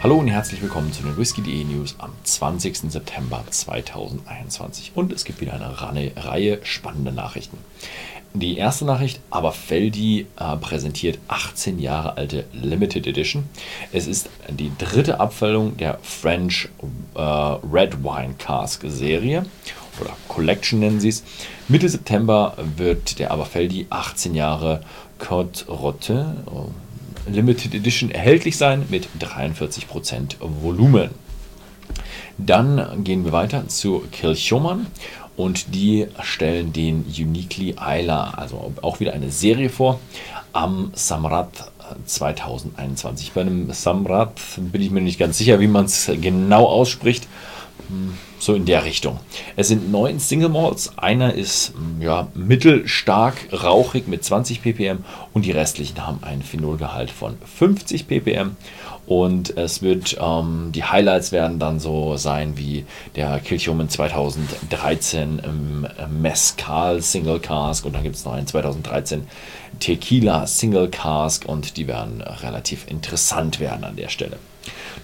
Hallo und herzlich willkommen zu den Whisky.de News am 20. September 2021. Und es gibt wieder eine Reihe spannender Nachrichten. Die erste Nachricht, aber Feldi äh, präsentiert 18 Jahre alte Limited Edition. Es ist die dritte Abfüllung der French äh, Red Wine Cask Serie oder Collection nennen sie es. Mitte September wird der Aberfeldi 18 Jahre Côte Rotte äh, Limited Edition erhältlich sein mit 43% Volumen. Dann gehen wir weiter zu Kilchoman und die stellen den Uniquely Isla, also auch wieder eine Serie vor, am Samrat 2021. Bei einem Samrat bin ich mir nicht ganz sicher, wie man es genau ausspricht. So in der Richtung. Es sind neun Single Malts. Einer ist hm, ja, mittelstark rauchig mit 20 ppm und die restlichen haben einen Phenolgehalt von 50 ppm. Und es wird, ähm, die Highlights werden dann so sein wie der Kilchoman 2013 im Mescal Single Cask und dann gibt es noch einen 2013 Tequila Single Cask und die werden relativ interessant werden an der Stelle.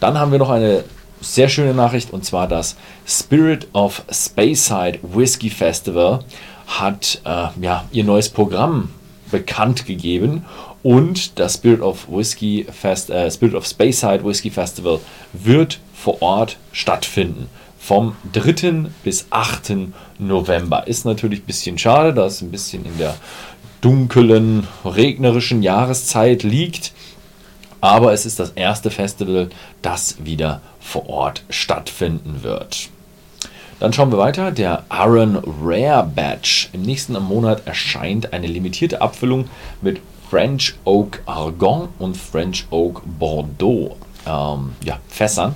Dann haben wir noch eine sehr schöne Nachricht und zwar das Spirit of Speyside Whiskey Festival hat äh, ja, ihr neues Programm bekannt gegeben und das Spirit of Whiskey Fest, äh, Spirit of Speyside Whiskey Festival wird vor Ort stattfinden. Vom 3. bis 8. November. Ist natürlich ein bisschen schade, da es ein bisschen in der dunklen, regnerischen Jahreszeit liegt aber es ist das erste Festival, das wieder vor Ort stattfinden wird. Dann schauen wir weiter. Der Aaron Rare Batch. Im nächsten Monat erscheint eine limitierte Abfüllung mit French Oak Argon und French Oak Bordeaux ähm, ja, Fässern.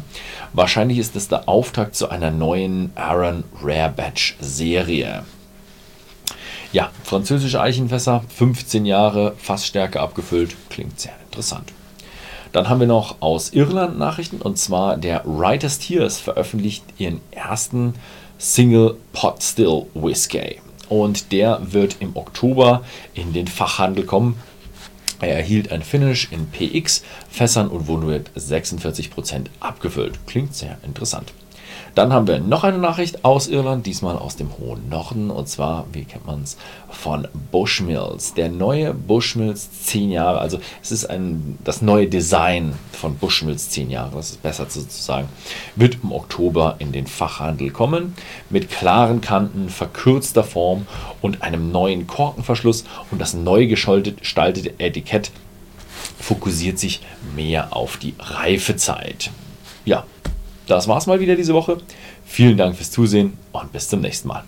Wahrscheinlich ist es der Auftakt zu einer neuen Aaron Rare Batch Serie. Ja, französische Eichenfässer, 15 Jahre, Fassstärke abgefüllt, klingt sehr interessant. Dann haben wir noch aus Irland Nachrichten und zwar der Writer's Tears veröffentlicht ihren ersten Single Pot Still Whiskey. Und der wird im Oktober in den Fachhandel kommen. Er erhielt ein Finish in PX Fässern und wurde mit 46% abgefüllt. Klingt sehr interessant. Dann haben wir noch eine Nachricht aus Irland, diesmal aus dem hohen Norden. Und zwar, wie kennt man es, von Bushmills. Der neue Bushmills 10 Jahre, also es ist ein, das neue Design von Bushmills 10 Jahre, das ist besser zu sagen, wird im Oktober in den Fachhandel kommen. Mit klaren Kanten, verkürzter Form und einem neuen Korkenverschluss. Und das neu gestaltete Etikett fokussiert sich mehr auf die Reifezeit. Ja, das war's mal wieder diese Woche. Vielen Dank fürs Zusehen und bis zum nächsten Mal.